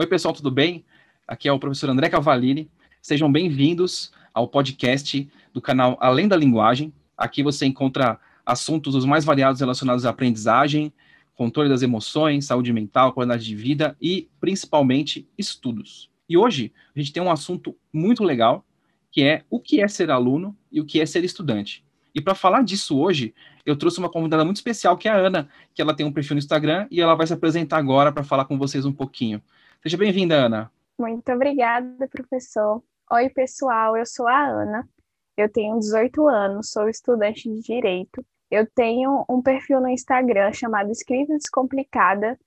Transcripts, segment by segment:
Oi, pessoal, tudo bem? Aqui é o professor André Cavalini. Sejam bem-vindos ao podcast do canal Além da Linguagem. Aqui você encontra assuntos os mais variados relacionados à aprendizagem, controle das emoções, saúde mental, qualidade de vida e, principalmente, estudos. E hoje a gente tem um assunto muito legal, que é o que é ser aluno e o que é ser estudante. E para falar disso hoje, eu trouxe uma convidada muito especial, que é a Ana, que ela tem um perfil no Instagram e ela vai se apresentar agora para falar com vocês um pouquinho. Seja bem-vinda, Ana. Muito obrigada, professor. Oi, pessoal, eu sou a Ana, eu tenho 18 anos, sou estudante de Direito. Eu tenho um perfil no Instagram chamado Escrita Descomplicada,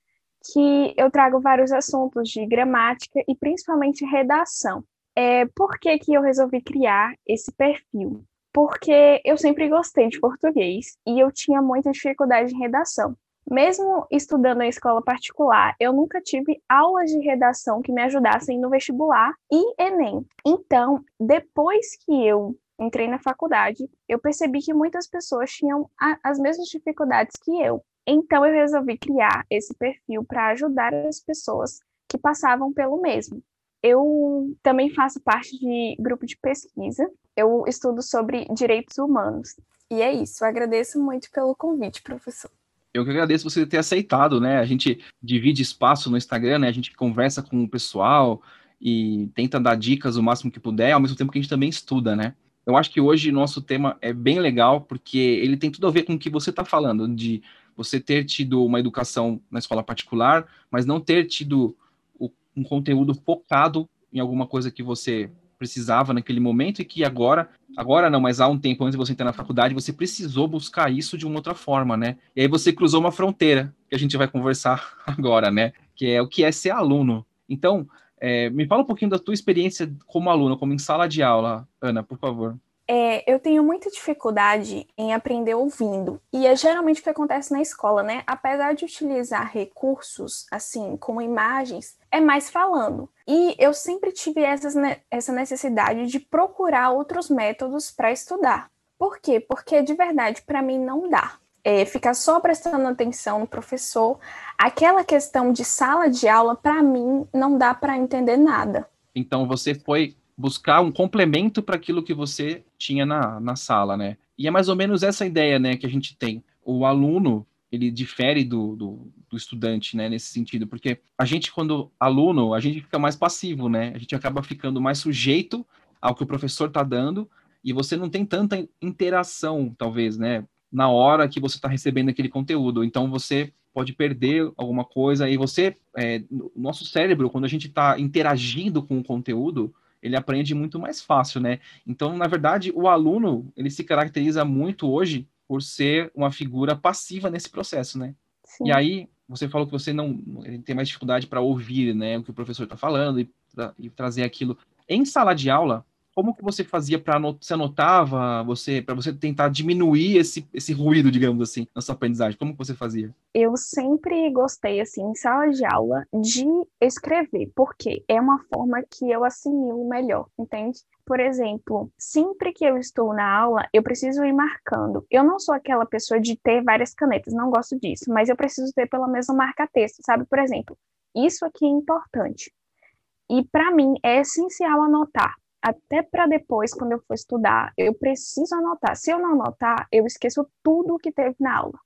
que eu trago vários assuntos de gramática e principalmente redação. É, por que, que eu resolvi criar esse perfil? porque eu sempre gostei de português e eu tinha muita dificuldade em redação. Mesmo estudando em escola particular, eu nunca tive aulas de redação que me ajudassem no vestibular e Enem. Então, depois que eu entrei na faculdade, eu percebi que muitas pessoas tinham a, as mesmas dificuldades que eu. Então, eu resolvi criar esse perfil para ajudar as pessoas que passavam pelo mesmo. Eu também faço parte de grupo de pesquisa. Eu estudo sobre direitos humanos. E é isso. Eu agradeço muito pelo convite, professor. Eu que agradeço você ter aceitado, né? A gente divide espaço no Instagram, né? A gente conversa com o pessoal e tenta dar dicas o máximo que puder, ao mesmo tempo que a gente também estuda, né? Eu acho que hoje nosso tema é bem legal, porque ele tem tudo a ver com o que você está falando, de você ter tido uma educação na escola particular, mas não ter tido um conteúdo focado em alguma coisa que você precisava naquele momento e que agora, agora não, mas há um tempo antes de você entrar na faculdade, você precisou buscar isso de uma outra forma, né? E aí você cruzou uma fronteira, que a gente vai conversar agora, né? Que é o que é ser aluno. Então, é, me fala um pouquinho da tua experiência como aluno, como em sala de aula, Ana, por favor. É, eu tenho muita dificuldade em aprender ouvindo, e é geralmente o que acontece na escola, né? Apesar de utilizar recursos, assim, como imagens, é mais falando. E eu sempre tive essas, essa necessidade de procurar outros métodos para estudar. Por quê? Porque de verdade, para mim, não dá. É, ficar só prestando atenção no professor, aquela questão de sala de aula, para mim, não dá para entender nada. Então você foi buscar um complemento para aquilo que você tinha na, na sala, né? E é mais ou menos essa ideia, né, que a gente tem. O aluno, ele difere do, do, do, estudante, né, nesse sentido, porque a gente, quando aluno, a gente fica mais passivo, né? A gente acaba ficando mais sujeito ao que o professor está dando e você não tem tanta interação, talvez, né, na hora que você está recebendo aquele conteúdo. Então você pode perder alguma coisa e você, é, nosso cérebro, quando a gente está interagindo com o conteúdo, ele aprende muito mais fácil, né? Então, na verdade, o aluno, ele se caracteriza muito hoje por ser uma figura passiva nesse processo, né? Sim. E aí, você falou que você não tem mais dificuldade para ouvir, né, o que o professor está falando e, e trazer aquilo. Em sala de aula, como que você fazia para você anotava, você para você tentar diminuir esse, esse ruído, digamos assim, na sua aprendizagem? Como que você fazia? Eu sempre gostei assim em sala de aula de escrever, porque é uma forma que eu assimilo melhor, entende? Por exemplo, sempre que eu estou na aula, eu preciso ir marcando. Eu não sou aquela pessoa de ter várias canetas, não gosto disso, mas eu preciso ter pelo menos um marca-texto, sabe? Por exemplo, isso aqui é importante. E para mim é essencial anotar, até para depois, quando eu for estudar, eu preciso anotar. Se eu não anotar, eu esqueço tudo que teve na aula.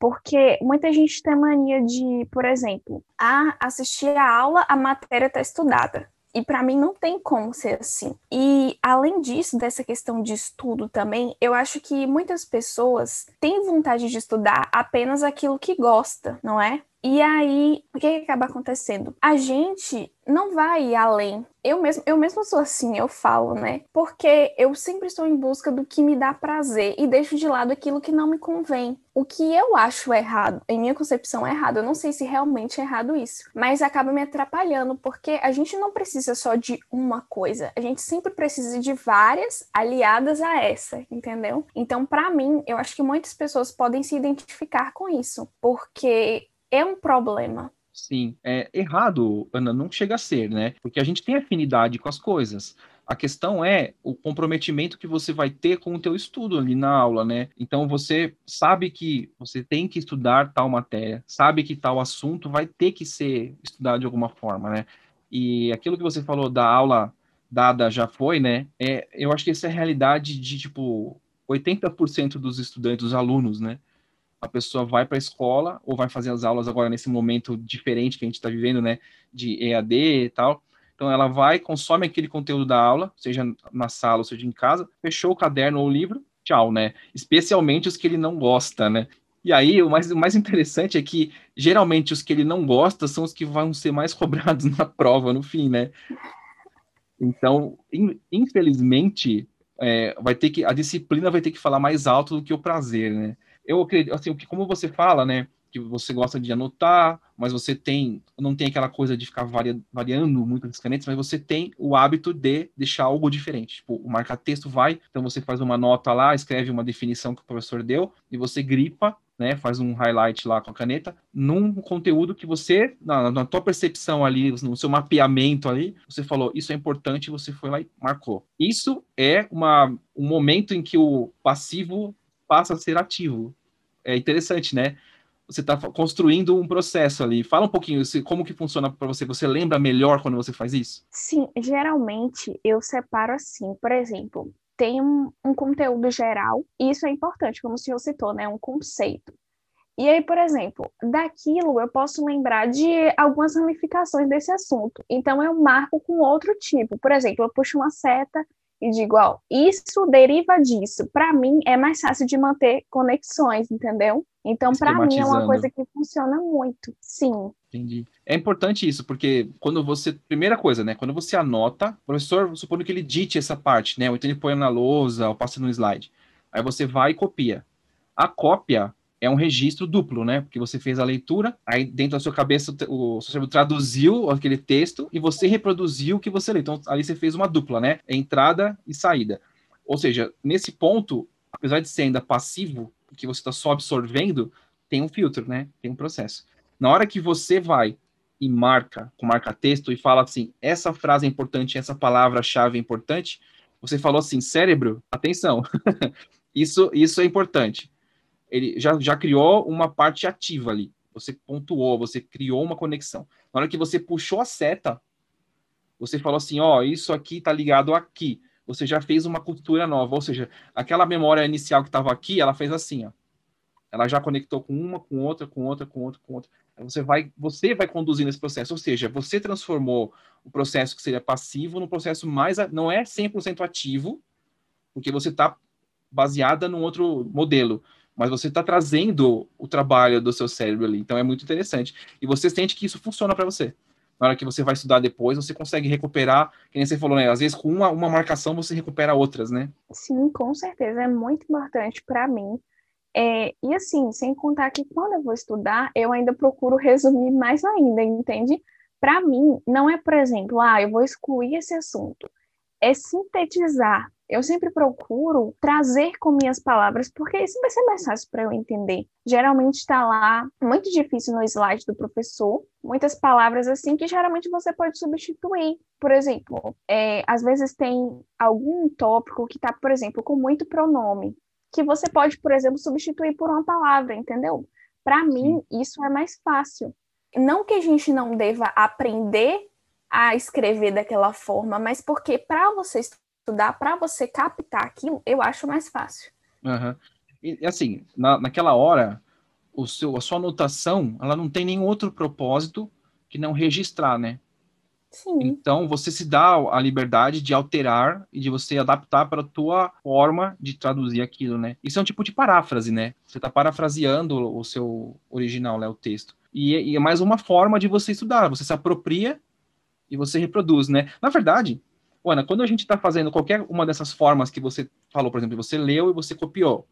Porque muita gente tem mania de, por exemplo, ah, assistir a aula, a matéria está estudada. E para mim não tem como ser assim. E além disso, dessa questão de estudo também, eu acho que muitas pessoas têm vontade de estudar apenas aquilo que gosta, não é? E aí, o que, que acaba acontecendo? A gente não vai além. Eu mesmo, eu mesmo sou assim, eu falo, né? Porque eu sempre estou em busca do que me dá prazer e deixo de lado aquilo que não me convém. O que eu acho errado, em minha concepção é errado, eu não sei se realmente é errado isso, mas acaba me atrapalhando, porque a gente não precisa só de uma coisa, a gente sempre precisa de várias aliadas a essa, entendeu? Então, para mim, eu acho que muitas pessoas podem se identificar com isso, porque é um problema. Sim, é errado, Ana, não chega a ser, né? Porque a gente tem afinidade com as coisas. A questão é o comprometimento que você vai ter com o teu estudo ali na aula, né? Então você sabe que você tem que estudar tal matéria, sabe que tal assunto vai ter que ser estudado de alguma forma, né? E aquilo que você falou da aula dada já foi, né? É, eu acho que essa é a realidade de tipo 80% dos estudantes, dos alunos, né? A pessoa vai para a escola ou vai fazer as aulas agora nesse momento diferente que a gente está vivendo, né? De EAD e tal. Então ela vai, consome aquele conteúdo da aula, seja na sala ou seja em casa, fechou o caderno ou o livro, tchau, né? Especialmente os que ele não gosta, né? E aí, o mais, o mais interessante é que, geralmente, os que ele não gosta são os que vão ser mais cobrados na prova, no fim, né? Então, in, infelizmente, é, vai ter que a disciplina vai ter que falar mais alto do que o prazer, né? Eu acredito, assim, como você fala, né? Que você gosta de anotar, mas você tem, não tem aquela coisa de ficar varia, variando muito as canetas, mas você tem o hábito de deixar algo diferente. Tipo, o marca-texto vai, então você faz uma nota lá, escreve uma definição que o professor deu, e você gripa né, faz um highlight lá com a caneta, num conteúdo que você, na, na tua percepção ali, no seu mapeamento ali, você falou, isso é importante, você foi lá e marcou. Isso é uma, um momento em que o passivo passa a ser ativo. É interessante, né? Você está construindo um processo ali. Fala um pouquinho como que funciona para você. Você lembra melhor quando você faz isso? Sim, geralmente eu separo assim. Por exemplo, tem um, um conteúdo geral, e isso é importante, como o senhor citou, né? Um conceito. E aí, por exemplo, daquilo eu posso lembrar de algumas ramificações desse assunto. Então, eu marco com outro tipo. Por exemplo, eu puxo uma seta e digo, ó, isso deriva disso. Para mim, é mais fácil de manter conexões, entendeu? Então, para mim, é uma coisa que funciona muito. Sim. Entendi. É importante isso, porque quando você. Primeira coisa, né? Quando você anota, o professor, supondo que ele dite essa parte, né? Ou então ele põe na lousa, ou passa no slide. Aí você vai e copia. A cópia é um registro duplo, né? Porque você fez a leitura, aí dentro da sua cabeça o seu cérebro traduziu aquele texto e você reproduziu o que você leu. Então, ali você fez uma dupla, né? Entrada e saída. Ou seja, nesse ponto, apesar de ser ainda passivo, que você está só absorvendo, tem um filtro, né? Tem um processo. Na hora que você vai e marca com marca-texto e fala assim, essa frase é importante, essa palavra-chave é importante, você falou assim, cérebro, atenção, isso, isso é importante. Ele já, já criou uma parte ativa ali. Você pontuou, você criou uma conexão. Na hora que você puxou a seta, você falou assim, ó, oh, isso aqui tá ligado aqui. Você já fez uma cultura nova, ou seja, aquela memória inicial que estava aqui, ela fez assim, ó. Ela já conectou com uma, com outra, com outra, com outra, com outra. Você vai, você vai conduzindo esse processo, ou seja, você transformou o processo que seria passivo no processo mais, não é 100% ativo, porque você está baseada num outro modelo, mas você está trazendo o trabalho do seu cérebro ali, então é muito interessante. E você sente que isso funciona para você. Na hora que você vai estudar depois, você consegue recuperar, que nem você falou, né? Às vezes com uma, uma marcação você recupera outras, né? Sim, com certeza. É muito importante para mim é, e assim, sem contar que quando eu vou estudar, eu ainda procuro resumir mais ainda, entende? Para mim, não é, por exemplo, ah, eu vou excluir esse assunto. É sintetizar. Eu sempre procuro trazer com minhas palavras, porque isso vai ser mais fácil para eu entender. Geralmente está lá, muito difícil no slide do professor, muitas palavras assim que geralmente você pode substituir. Por exemplo, é, às vezes tem algum tópico que está, por exemplo, com muito pronome que você pode, por exemplo, substituir por uma palavra, entendeu? Para mim, isso é mais fácil. Não que a gente não deva aprender a escrever daquela forma, mas porque para você estudar, para você captar aquilo, eu acho mais fácil. Uhum. E assim, na, naquela hora, o seu, a sua anotação, ela não tem nenhum outro propósito que não registrar, né? Sim. Então você se dá a liberdade de alterar e de você adaptar para a tua forma de traduzir aquilo, né? Isso é um tipo de paráfrase, né? Você está parafraseando o seu original, né, o texto. E, e, é mais uma forma de você estudar. Você se apropria e você reproduz, né? Na verdade, Ana, quando a gente está fazendo qualquer uma dessas formas que você falou, por exemplo, você leu e você copiou,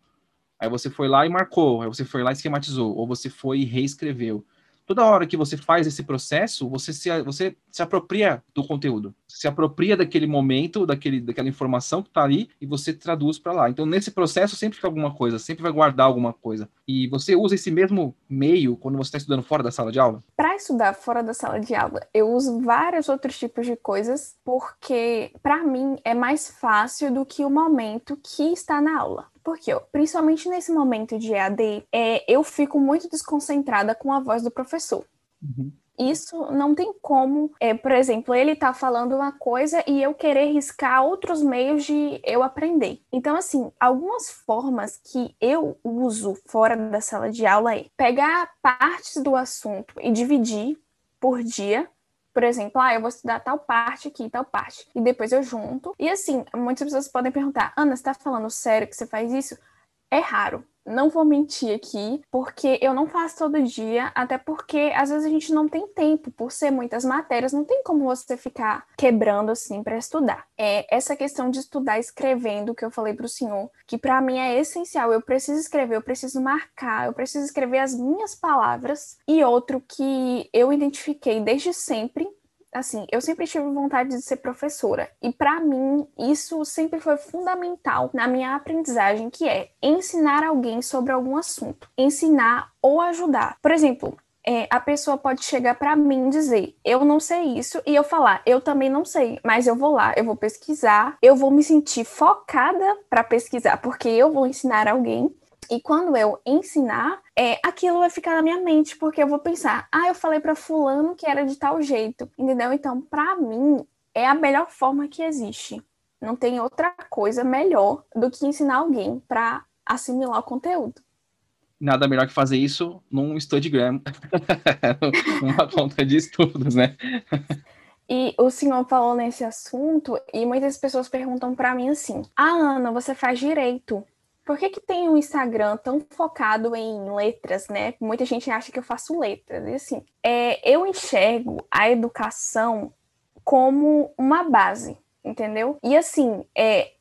aí você foi lá e marcou, aí você foi lá e esquematizou, ou você foi e reescreveu. Toda hora que você faz esse processo, você se, você se apropria do conteúdo, se apropria daquele momento, daquele, daquela informação que está ali e você traduz para lá. Então, nesse processo, sempre fica alguma coisa, sempre vai guardar alguma coisa. E você usa esse mesmo meio quando você está estudando fora da sala de aula? Para estudar fora da sala de aula, eu uso vários outros tipos de coisas, porque para mim é mais fácil do que o momento que está na aula. Porque, principalmente nesse momento de EAD, é, eu fico muito desconcentrada com a voz do professor. Uhum. Isso não tem como, é, por exemplo, ele tá falando uma coisa e eu querer riscar outros meios de eu aprender. Então, assim, algumas formas que eu uso fora da sala de aula é pegar partes do assunto e dividir por dia por exemplo, ah, eu vou estudar tal parte aqui, tal parte, e depois eu junto. E assim, muitas pessoas podem perguntar, Ana, você tá falando sério que você faz isso? É raro. Não vou mentir aqui, porque eu não faço todo dia, até porque às vezes a gente não tem tempo, por ser muitas matérias, não tem como você ficar quebrando assim para estudar. É essa questão de estudar escrevendo que eu falei para o senhor, que para mim é essencial. Eu preciso escrever, eu preciso marcar, eu preciso escrever as minhas palavras. E outro que eu identifiquei desde sempre assim, eu sempre tive vontade de ser professora e para mim isso sempre foi fundamental na minha aprendizagem, que é ensinar alguém sobre algum assunto, ensinar ou ajudar. Por exemplo, é, a pessoa pode chegar para mim e dizer, eu não sei isso, e eu falar, eu também não sei, mas eu vou lá, eu vou pesquisar, eu vou me sentir focada para pesquisar, porque eu vou ensinar alguém e quando eu ensinar, é, aquilo vai ficar na minha mente, porque eu vou pensar, ah, eu falei para fulano que era de tal jeito, entendeu? Então, para mim, é a melhor forma que existe. Não tem outra coisa melhor do que ensinar alguém para assimilar o conteúdo. Nada melhor que fazer isso num Instagram, numa conta de estudos, né? E o senhor falou nesse assunto e muitas pessoas perguntam para mim assim: "Ah, Ana, você faz direito? Por que, que tem um Instagram tão focado em letras, né? Muita gente acha que eu faço letras. E assim, é, eu enxergo a educação como uma base, entendeu? E assim, é,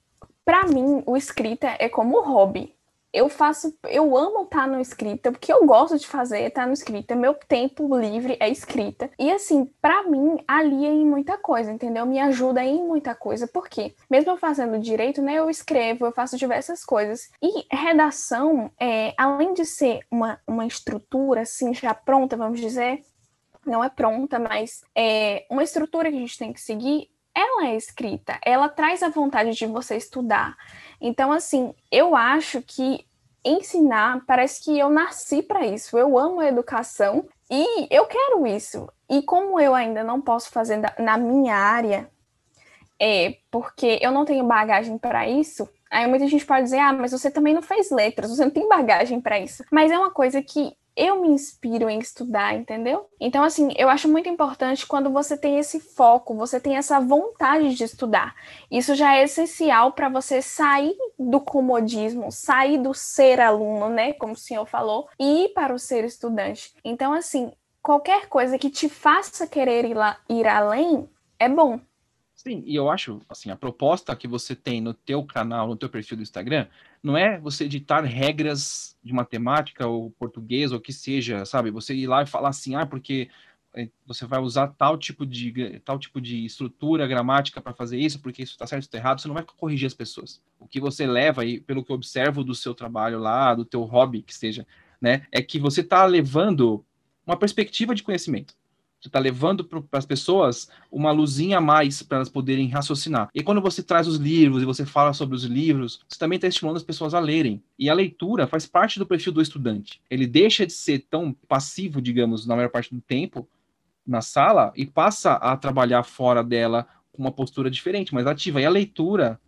para mim, o escrita é como hobby eu faço, eu amo estar no escrita, porque eu gosto de fazer estar no escrita, meu tempo livre é escrita. E assim, para mim, alia em muita coisa, entendeu? Me ajuda em muita coisa, porque mesmo eu fazendo direito, né, eu escrevo, eu faço diversas coisas. E redação, é, além de ser uma, uma estrutura assim já pronta, vamos dizer, não é pronta, mas é uma estrutura que a gente tem que seguir, ela é escrita, ela traz a vontade de você estudar. Então, assim, eu acho que ensinar parece que eu nasci para isso. Eu amo a educação e eu quero isso. E como eu ainda não posso fazer na minha área, é porque eu não tenho bagagem para isso. Aí muita gente pode dizer: "Ah, mas você também não fez letras, você não tem bagagem para isso". Mas é uma coisa que eu me inspiro em estudar, entendeu? Então, assim, eu acho muito importante quando você tem esse foco, você tem essa vontade de estudar. Isso já é essencial para você sair do comodismo, sair do ser aluno, né? Como o senhor falou, e ir para o ser estudante. Então, assim, qualquer coisa que te faça querer ir, lá, ir além é bom. Sim, e eu acho, assim, a proposta que você tem no teu canal, no teu perfil do Instagram, não é você editar regras de matemática ou português ou que seja, sabe? Você ir lá e falar assim, ah, porque eh, você vai usar tal tipo de tal tipo de estrutura gramática para fazer isso, porque isso está certo, está errado, você não vai corrigir as pessoas. O que você leva aí, pelo que eu observo do seu trabalho lá, do teu hobby que seja, né, é que você está levando uma perspectiva de conhecimento. Você está levando para as pessoas uma luzinha a mais para elas poderem raciocinar. E quando você traz os livros e você fala sobre os livros, você também está estimulando as pessoas a lerem. E a leitura faz parte do perfil do estudante. Ele deixa de ser tão passivo, digamos, na maior parte do tempo na sala e passa a trabalhar fora dela com uma postura diferente, mais ativa. E a leitura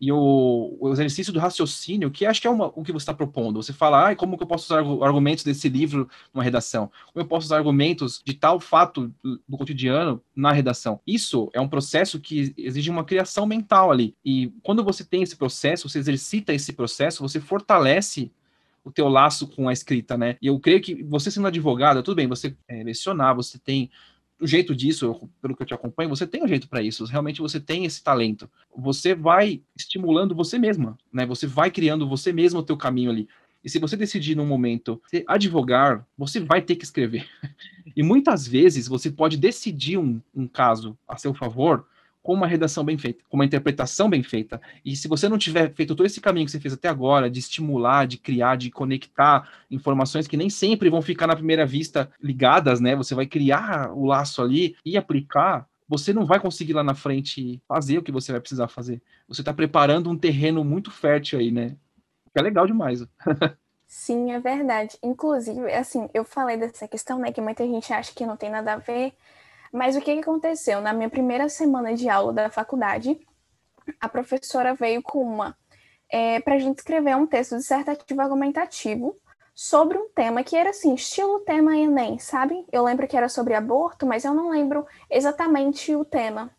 e o, o, exercício do raciocínio, que acho que é uma, o que você está propondo. Você fala, ah, como que eu posso usar argumentos desse livro numa redação? Como eu posso usar argumentos de tal fato do, do cotidiano na redação? Isso é um processo que exige uma criação mental ali. E quando você tem esse processo, você exercita esse processo, você fortalece o teu laço com a escrita, né? E eu creio que você sendo advogada, tudo bem, você é, lecionar, você tem o jeito disso, pelo que eu te acompanho, você tem um jeito para isso. Realmente você tem esse talento. Você vai estimulando você mesma, né? Você vai criando você mesmo o teu caminho ali. E se você decidir num momento advogar, você vai ter que escrever. E muitas vezes você pode decidir um, um caso a seu favor com uma redação bem feita, com uma interpretação bem feita. E se você não tiver feito todo esse caminho que você fez até agora, de estimular, de criar, de conectar informações que nem sempre vão ficar na primeira vista ligadas, né? Você vai criar o laço ali e aplicar. Você não vai conseguir lá na frente fazer o que você vai precisar fazer. Você está preparando um terreno muito fértil aí, né? é legal demais. Sim, é verdade. Inclusive, assim, eu falei dessa questão, né, que muita gente acha que não tem nada a ver, mas o que, aconteceu? Na minha primeira semana de aula da faculdade, a professora veio com uma é, para a gente escrever um texto dissertativo argumentativo sobre um tema que era assim, estilo tema Enem, sabe? Eu lembro que era sobre aborto, mas eu não lembro exatamente o tema.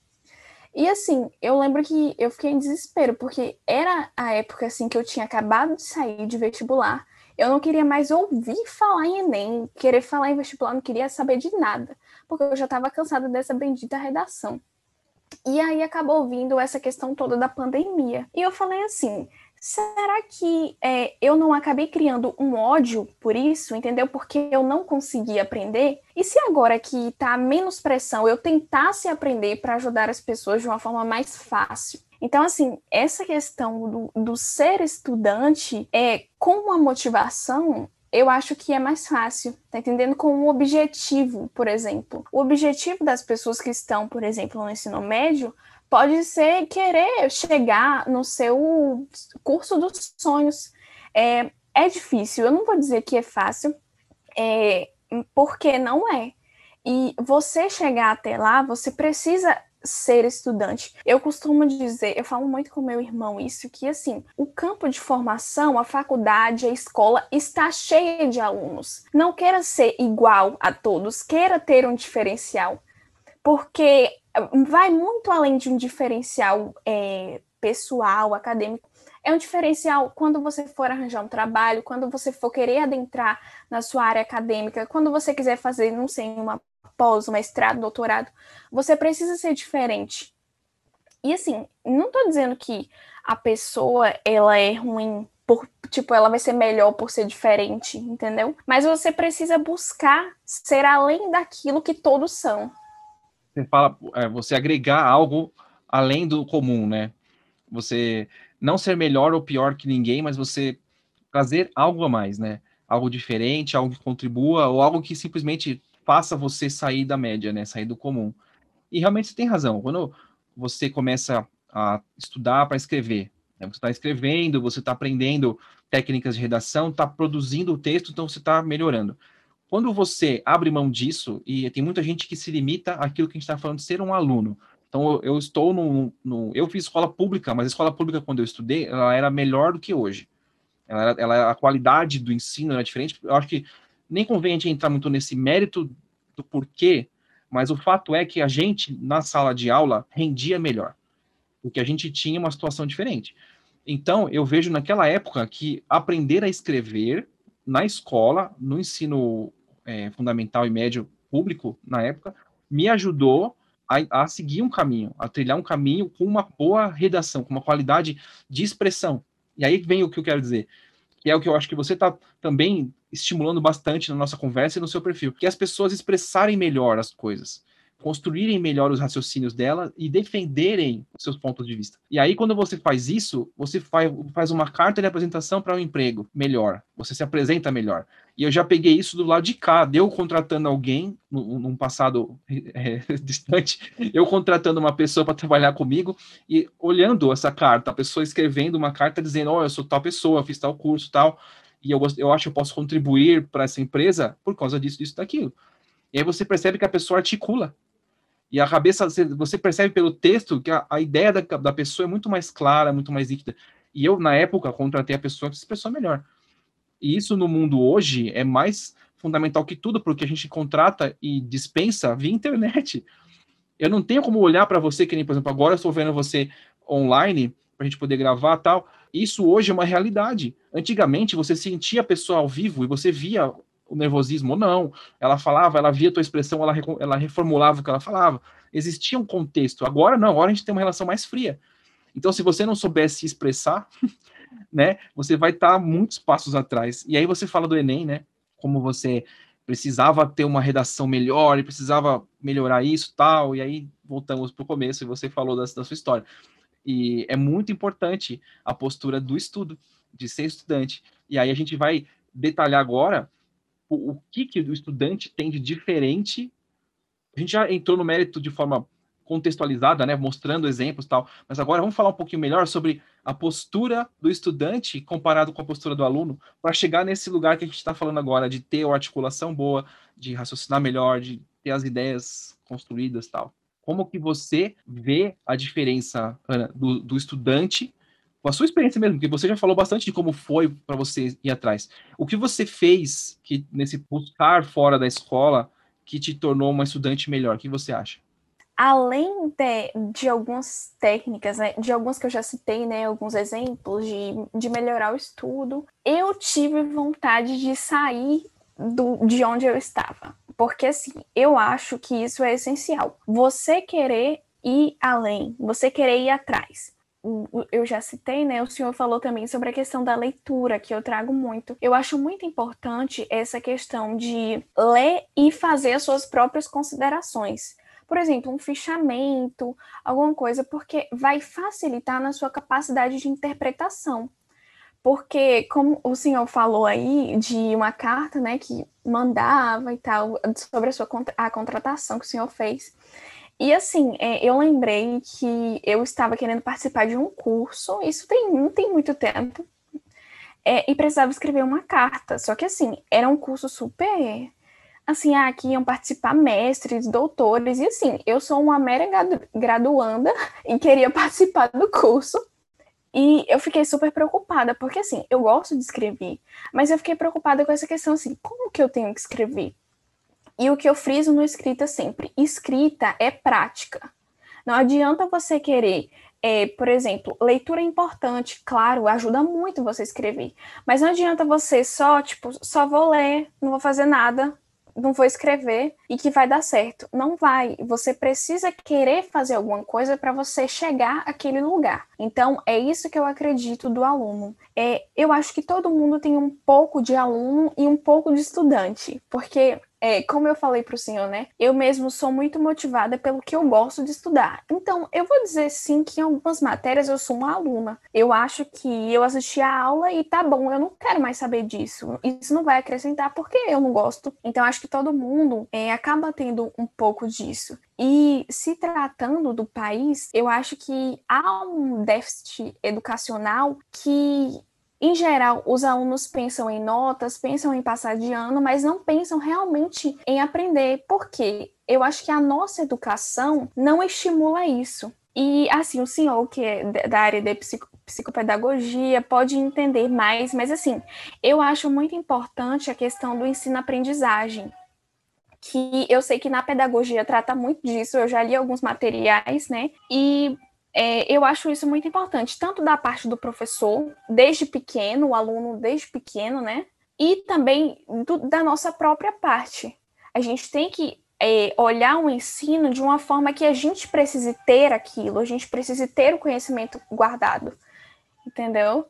E assim, eu lembro que eu fiquei em desespero, porque era a época assim que eu tinha acabado de sair de vestibular. Eu não queria mais ouvir falar em Enem, querer falar em vestibular, não queria saber de nada, porque eu já estava cansada dessa bendita redação. E aí acabou vindo essa questão toda da pandemia. E eu falei assim: Será que é, eu não acabei criando um ódio por isso, entendeu? Porque eu não consegui aprender? E se agora que tá menos pressão eu tentasse aprender para ajudar as pessoas de uma forma mais fácil? Então, assim, essa questão do, do ser estudante é com uma motivação eu acho que é mais fácil, tá entendendo? Com um objetivo, por exemplo. O objetivo das pessoas que estão, por exemplo, no ensino médio pode ser querer chegar no seu curso dos sonhos. É, é difícil, eu não vou dizer que é fácil, é, porque não é. E você chegar até lá, você precisa ser estudante. Eu costumo dizer, eu falo muito com meu irmão isso, que assim, o campo de formação, a faculdade, a escola está cheia de alunos. Não queira ser igual a todos, queira ter um diferencial. Porque vai muito além de um diferencial é, pessoal, acadêmico. É um diferencial quando você for arranjar um trabalho, quando você for querer adentrar na sua área acadêmica, quando você quiser fazer, não sei, uma pós, mestrado, doutorado, você precisa ser diferente. E assim, não estou dizendo que a pessoa ela é ruim por, tipo, ela vai ser melhor por ser diferente, entendeu? Mas você precisa buscar ser além daquilo que todos são você fala, é, você agregar algo além do comum, né? Você não ser melhor ou pior que ninguém, mas você trazer algo a mais, né? Algo diferente, algo que contribua, ou algo que simplesmente faça você sair da média, né? Sair do comum. E realmente você tem razão. Quando você começa a estudar para escrever, né? você está escrevendo, você está aprendendo técnicas de redação, está produzindo o texto, então você está melhorando. Quando você abre mão disso, e tem muita gente que se limita àquilo que a gente está falando de ser um aluno. Então, eu, estou no, no, Eu fiz escola pública, mas a escola pública, quando eu estudei, ela era melhor do que hoje. Ela, ela, a qualidade do ensino era diferente. Eu acho que nem convém a gente entrar muito nesse mérito do porquê, mas o fato é que a gente, na sala de aula, rendia melhor. Porque a gente tinha uma situação diferente. Então, eu vejo naquela época que aprender a escrever na escola, no ensino é, fundamental e médio público na época, me ajudou a, a, seguir um caminho, a trilhar um caminho com uma boa redação, com uma qualidade de expressão. E aí vem o que eu quero dizer, que é o que eu acho que você está também estimulando bastante na nossa conversa e no seu perfil, que é as pessoas expressarem melhor as coisas construírem melhor os raciocínios dela e defenderem seus pontos de vista. E aí, quando você faz isso, você faz, uma carta de apresentação para um emprego melhor, você se apresenta melhor. E eu já peguei isso do lado de cá, deu contratando alguém, num passado é, distante, eu contratando uma pessoa para trabalhar comigo e olhando essa carta, a pessoa escrevendo uma carta dizendo: Ó, oh, eu sou tal pessoa, fiz tal curso, tal, e eu, eu acho que eu posso contribuir para essa empresa por causa disso, disso, daquilo. E aí você percebe que a pessoa articula e a cabeça, você percebe pelo texto que a, a ideia da, da pessoa é muito mais clara, muito mais líquida. E eu, na época, contratei a pessoa que se expressou melhor. E isso no mundo hoje é mais fundamental que tudo, porque a gente contrata e dispensa via internet. Eu não tenho como olhar para você, que nem, por exemplo, agora eu estou vendo você online, para a gente poder gravar tal. Isso hoje é uma realidade. Antigamente, você sentia a pessoa ao vivo e você via o nervosismo ou não. Ela falava, ela via a tua expressão, ela, ela reformulava o que ela falava. Existia um contexto. Agora não, agora a gente tem uma relação mais fria. Então, se você não soubesse se expressar, né? Você vai estar tá muitos passos atrás. E aí você fala do Enem, né? Como você precisava ter uma redação melhor e precisava melhorar isso tal. E aí voltamos para o começo e você falou da, da sua história. E é muito importante a postura do estudo, de ser estudante. E aí a gente vai detalhar agora o, o que, que o estudante tem de diferente. A gente já entrou no mérito de forma contextualizada, né, mostrando exemplos e tal, mas agora vamos falar um pouquinho melhor sobre a postura do estudante comparado com a postura do aluno, para chegar nesse lugar que a gente está falando agora, de ter uma articulação boa, de raciocinar melhor, de ter as ideias construídas tal. Como que você vê a diferença, Ana, do, do estudante com a sua experiência mesmo, porque você já falou bastante de como foi para você ir atrás. O que você fez que nesse buscar fora da escola que te tornou uma estudante melhor? O que você acha? além de, de algumas técnicas, né, de algumas que eu já citei, né, alguns exemplos de, de melhorar o estudo, eu tive vontade de sair do, de onde eu estava. Porque, assim, eu acho que isso é essencial. Você querer ir além, você querer ir atrás. Eu já citei, né? O senhor falou também sobre a questão da leitura, que eu trago muito. Eu acho muito importante essa questão de ler e fazer as suas próprias considerações por exemplo, um fichamento, alguma coisa, porque vai facilitar na sua capacidade de interpretação. Porque, como o senhor falou aí de uma carta, né, que mandava e tal, sobre a sua a contratação que o senhor fez. E assim, é, eu lembrei que eu estava querendo participar de um curso, isso tem, não tem muito tempo, é, e precisava escrever uma carta. Só que assim, era um curso super assim, ah, aqui iam participar mestres, doutores, e assim, eu sou uma mera graduanda e queria participar do curso. E eu fiquei super preocupada, porque assim, eu gosto de escrever, mas eu fiquei preocupada com essa questão assim, como que eu tenho que escrever? E o que eu friso no escrita sempre, escrita é prática. Não adianta você querer é, por exemplo, leitura é importante, claro, ajuda muito você escrever. Mas não adianta você só, tipo, só vou ler, não vou fazer nada, não vou escrever e que vai dar certo. Não vai. Você precisa querer fazer alguma coisa para você chegar àquele lugar. Então, é isso que eu acredito do aluno. É, eu acho que todo mundo tem um pouco de aluno e um pouco de estudante, porque é, como eu falei para o senhor, né? Eu mesmo sou muito motivada pelo que eu gosto de estudar. Então, eu vou dizer sim que em algumas matérias eu sou uma aluna. Eu acho que eu assisti a aula e tá bom, eu não quero mais saber disso. Isso não vai acrescentar porque eu não gosto. Então, acho que todo mundo é, acaba tendo um pouco disso. E se tratando do país, eu acho que há um déficit educacional que em geral, os alunos pensam em notas, pensam em passar de ano, mas não pensam realmente em aprender. Por quê? Eu acho que a nossa educação não estimula isso. E assim, o senhor que é da área de psico psicopedagogia pode entender mais, mas assim, eu acho muito importante a questão do ensino-aprendizagem. Que eu sei que na pedagogia trata muito disso, eu já li alguns materiais, né? E é, eu acho isso muito importante, tanto da parte do professor, desde pequeno, o aluno desde pequeno, né? E também do, da nossa própria parte. A gente tem que é, olhar o ensino de uma forma que a gente precise ter aquilo, a gente precise ter o conhecimento guardado, entendeu?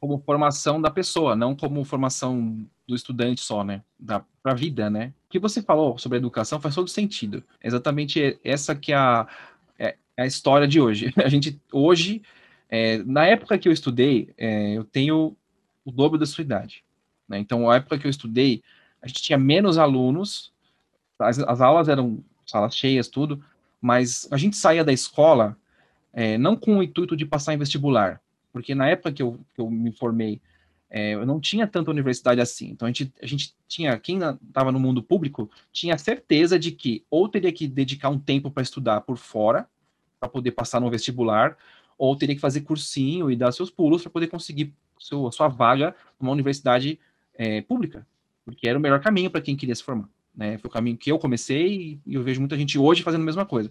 Como formação da pessoa, não como formação do estudante só, né? Da pra vida, né? O que você falou sobre educação faz todo sentido. Exatamente essa que é a, é a história de hoje. A gente, hoje, é, na época que eu estudei, é, eu tenho o dobro da sua idade. Né? Então, na época que eu estudei, a gente tinha menos alunos, as, as aulas eram salas cheias, tudo, mas a gente saía da escola é, não com o intuito de passar em vestibular, porque na época que eu, que eu me formei, é, eu não tinha tanta universidade assim. Então a gente, a gente tinha, quem estava no mundo público, tinha certeza de que ou teria que dedicar um tempo para estudar por fora, para poder passar no vestibular, ou teria que fazer cursinho e dar seus pulos para poder conseguir seu, sua vaga numa universidade é, pública, porque era o melhor caminho para quem queria se formar. Né? Foi o caminho que eu comecei e eu vejo muita gente hoje fazendo a mesma coisa.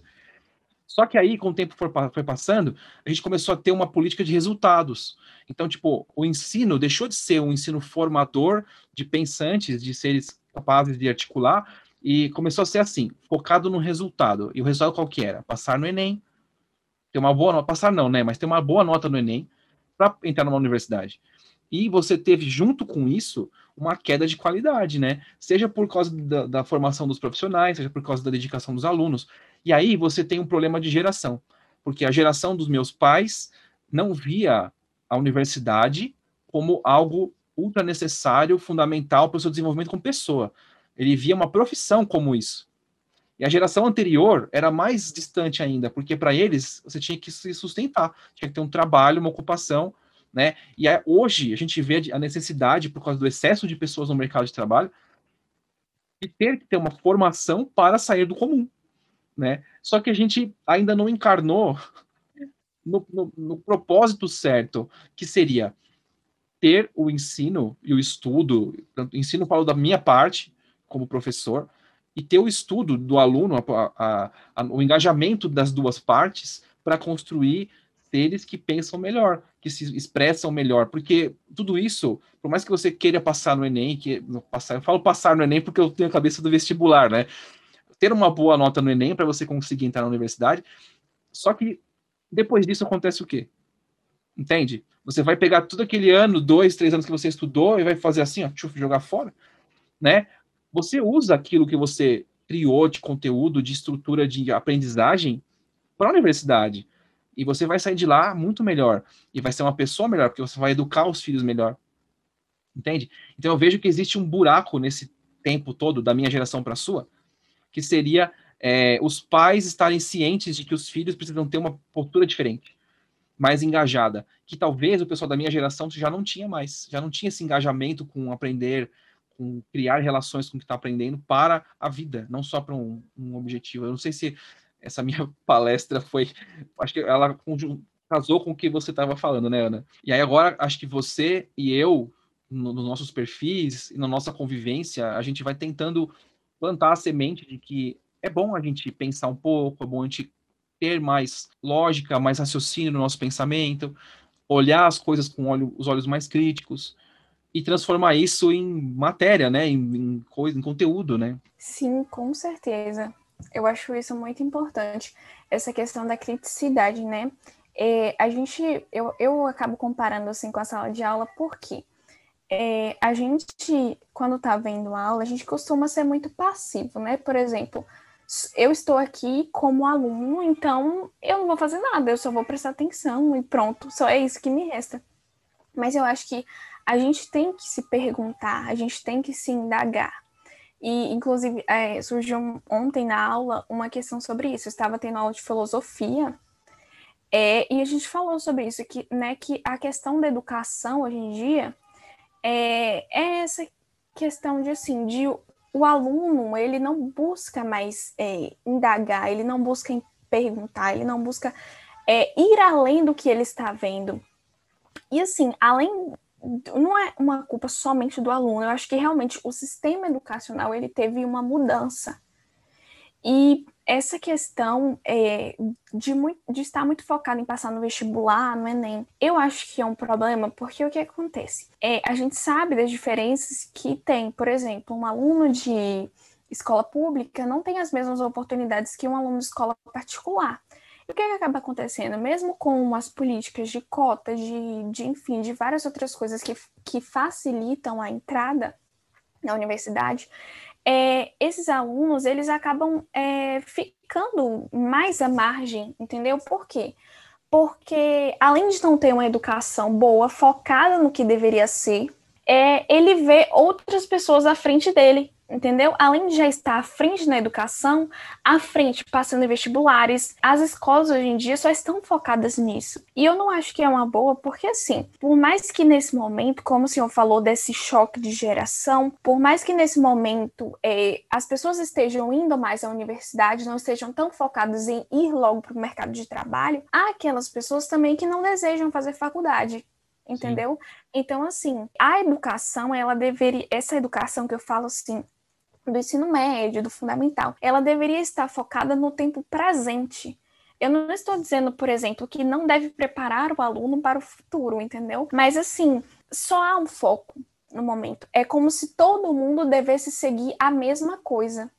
Só que aí, com o tempo foi, passando, a gente começou a ter uma política de resultados. Então, tipo, o ensino deixou de ser um ensino formador de pensantes, de seres capazes de articular, e começou a ser assim, focado no resultado. E o resultado qual que era? Passar no Enem, ter uma boa nota, passar não, né? Mas ter uma boa nota no Enem, para entrar numa universidade. E você teve, junto com isso, uma queda de qualidade, né? Seja por causa da, da, formação dos profissionais, seja por causa da dedicação dos alunos. E aí você tem um problema de geração, porque a geração dos meus pais não via a universidade como algo ultra necessário, fundamental para o seu desenvolvimento como pessoa. Ele via uma profissão como isso. E a geração anterior era mais distante ainda, porque para eles você tinha que se sustentar, tinha que ter um trabalho, uma ocupação, né? E aí, hoje a gente vê a necessidade, por causa do excesso de pessoas no mercado de trabalho, de ter que ter uma formação para sair do comum, né? Só que a gente ainda não encarnou no, no, no propósito certo, que seria ter o ensino e o estudo, tanto ensino falo da minha parte como professor, e ter o estudo do aluno, a, a, o engajamento das duas partes para construir seres que pensam melhor, que se expressam melhor, porque tudo isso, por mais que você queira passar no Enem, que passar, eu falo passar no Enem porque eu tenho a cabeça do vestibular, né? Ter uma boa nota no Enem para você conseguir entrar na universidade, só que depois disso acontece o quê? Entende? Você vai pegar todo aquele ano, dois, três anos que você estudou e vai fazer assim, ó, jogar fora, né? Você usa aquilo que você criou de conteúdo, de estrutura de aprendizagem para a universidade. E você vai sair de lá muito melhor. E vai ser uma pessoa melhor, porque você vai educar os filhos melhor. Entende? Então eu vejo que existe um buraco nesse tempo todo, da minha geração para a sua, que seria é, os pais estarem cientes de que os filhos precisam ter uma postura diferente, mais engajada, que talvez o pessoal da minha geração já não tinha mais, já não tinha esse engajamento com aprender, com criar relações com o que está aprendendo para a vida, não só para um, um, objetivo. Eu não sei se essa minha palestra foi, acho que ela casou com o que você estava falando, né, Ana? E aí agora acho que você e eu, no, nos nossos perfis e na nossa convivência, a gente vai tentando plantar a semente de que é bom a gente pensar um pouco, é bom a gente ter mais lógica, mais raciocínio no nosso pensamento, olhar as coisas com olho, os olhos mais críticos e transformar isso em matéria, né? Em, em coisa, em conteúdo, né? Sim, com certeza. Eu acho isso muito importante, essa questão da criticidade, né? É, a gente, eu, eu acabo comparando assim com a sala de aula, porque é, a gente, quando está vendo aula, a gente costuma ser muito passivo, né? Por exemplo, eu estou aqui como aluno, então eu não vou fazer nada, eu só vou prestar atenção e pronto, só é isso que me resta. Mas eu acho que a gente tem que se perguntar, a gente tem que se indagar. E, inclusive, é, surgiu ontem na aula uma questão sobre isso. Eu estava tendo aula de filosofia é, e a gente falou sobre isso, que, né, que a questão da educação hoje em dia é, é essa questão de, assim, de o aluno, ele não busca mais é, indagar, ele não busca perguntar, ele não busca é, ir além do que ele está vendo. E, assim, além não é uma culpa somente do aluno, eu acho que realmente o sistema educacional ele teve uma mudança. E essa questão é, de, muito, de estar muito focado em passar no vestibular, no Enem, eu acho que é um problema, porque o que acontece? É, a gente sabe das diferenças que tem, por exemplo, um aluno de escola pública não tem as mesmas oportunidades que um aluno de escola particular. O que, é que acaba acontecendo? Mesmo com as políticas de cota, de, de enfim, de várias outras coisas que, que facilitam a entrada na universidade, é, esses alunos eles acabam é, ficando mais à margem, entendeu? Por quê? Porque além de não ter uma educação boa, focada no que deveria ser, é, ele vê outras pessoas à frente dele entendeu? Além de já estar à frente na educação, à frente passando em vestibulares, as escolas hoje em dia só estão focadas nisso. E eu não acho que é uma boa, porque assim, por mais que nesse momento, como o senhor falou desse choque de geração, por mais que nesse momento é, as pessoas estejam indo mais à universidade, não estejam tão focadas em ir logo para o mercado de trabalho, há aquelas pessoas também que não desejam fazer faculdade entendeu? Sim. Então, assim, a educação, ela deveria, essa educação que eu falo assim, do ensino médio, do fundamental, ela deveria estar focada no tempo presente. Eu não estou dizendo, por exemplo, que não deve preparar o aluno para o futuro, entendeu? Mas assim, só há um foco no momento. É como se todo mundo devesse seguir a mesma coisa.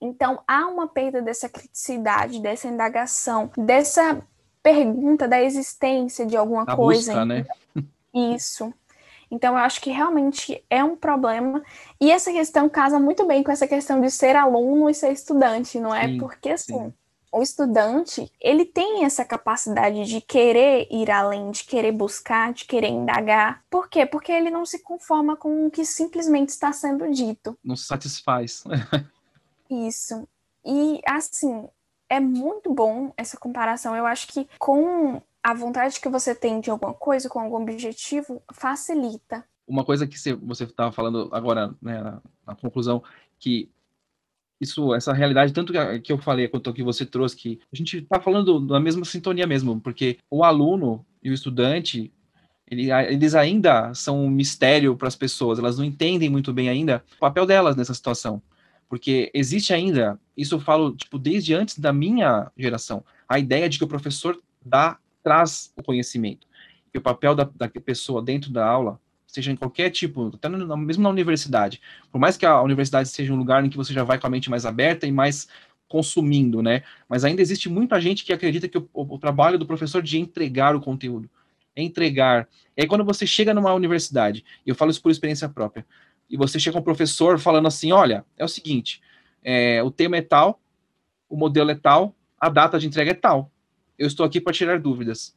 Então, há uma perda dessa criticidade, dessa indagação, dessa pergunta da existência de alguma A coisa. busca, né? Isso. Então, eu acho que realmente é um problema. E essa questão casa muito bem com essa questão de ser aluno e ser estudante, não é? Sim, Porque, assim, sim. o estudante, ele tem essa capacidade de querer ir além, de querer buscar, de querer indagar. Por quê? Porque ele não se conforma com o que simplesmente está sendo dito. Não se satisfaz. Isso. E, assim, é muito bom essa comparação. Eu acho que com a vontade que você tem de alguma coisa, com algum objetivo, facilita. Uma coisa que você estava falando agora, né, na, na conclusão, que isso, essa realidade, tanto que, que eu falei quanto que você trouxe, que a gente está falando da mesma sintonia mesmo, porque o aluno e o estudante, ele, eles ainda são um mistério para as pessoas, elas não entendem muito bem ainda o papel delas nessa situação. Porque existe ainda, isso eu falo tipo desde antes da minha geração, a ideia de que o professor dá traz o conhecimento. E o papel da, da pessoa dentro da aula, seja em qualquer tipo, até no, mesmo na universidade, por mais que a universidade seja um lugar em que você já vai com a mente mais aberta e mais consumindo, né? Mas ainda existe muita gente que acredita que o, o, o trabalho do professor de entregar o conteúdo, entregar. E aí quando você chega numa universidade, e eu falo isso por experiência própria, e você chega com um professor falando assim, olha, é o seguinte, é, o tema é tal, o modelo é tal, a data de entrega é tal. Eu estou aqui para tirar dúvidas.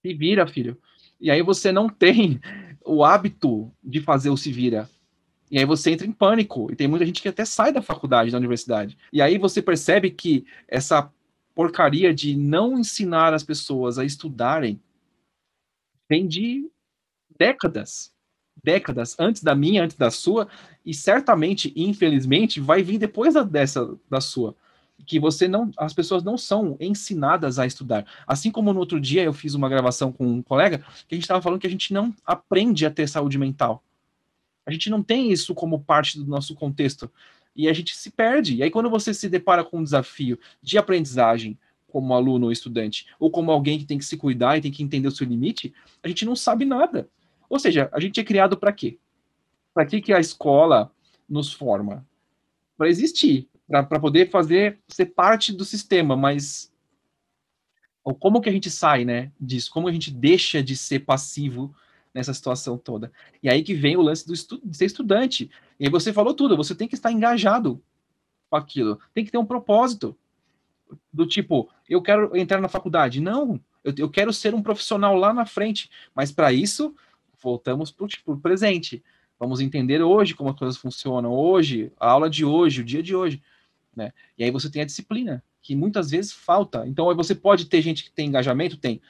Se vira, filho. E aí você não tem o hábito de fazer o se vira. E aí você entra em pânico. E tem muita gente que até sai da faculdade, da universidade. E aí você percebe que essa porcaria de não ensinar as pessoas a estudarem vem de décadas. Décadas antes da minha, antes da sua, e certamente, infelizmente, vai vir depois da, dessa da sua que você não, as pessoas não são ensinadas a estudar. Assim como no outro dia eu fiz uma gravação com um colega que a gente estava falando que a gente não aprende a ter saúde mental. A gente não tem isso como parte do nosso contexto e a gente se perde. E aí quando você se depara com um desafio de aprendizagem como aluno ou estudante, ou como alguém que tem que se cuidar e tem que entender o seu limite, a gente não sabe nada. Ou seja, a gente é criado para quê? Para que que a escola nos forma? Para existir, para poder fazer ser parte do sistema, mas como que a gente sai, né, disso? Como a gente deixa de ser passivo nessa situação toda? E aí que vem o lance do estu de ser estudante. E você falou tudo, você tem que estar engajado com aquilo, tem que ter um propósito do tipo, eu quero entrar na faculdade. Não, eu, eu quero ser um profissional lá na frente, mas para isso voltamos para o tipo, presente. Vamos entender hoje como as coisas funcionam, hoje, a aula de hoje, o dia de hoje. Né? E aí você tem a disciplina, que muitas vezes falta. Então você pode ter gente que tem engajamento, tem.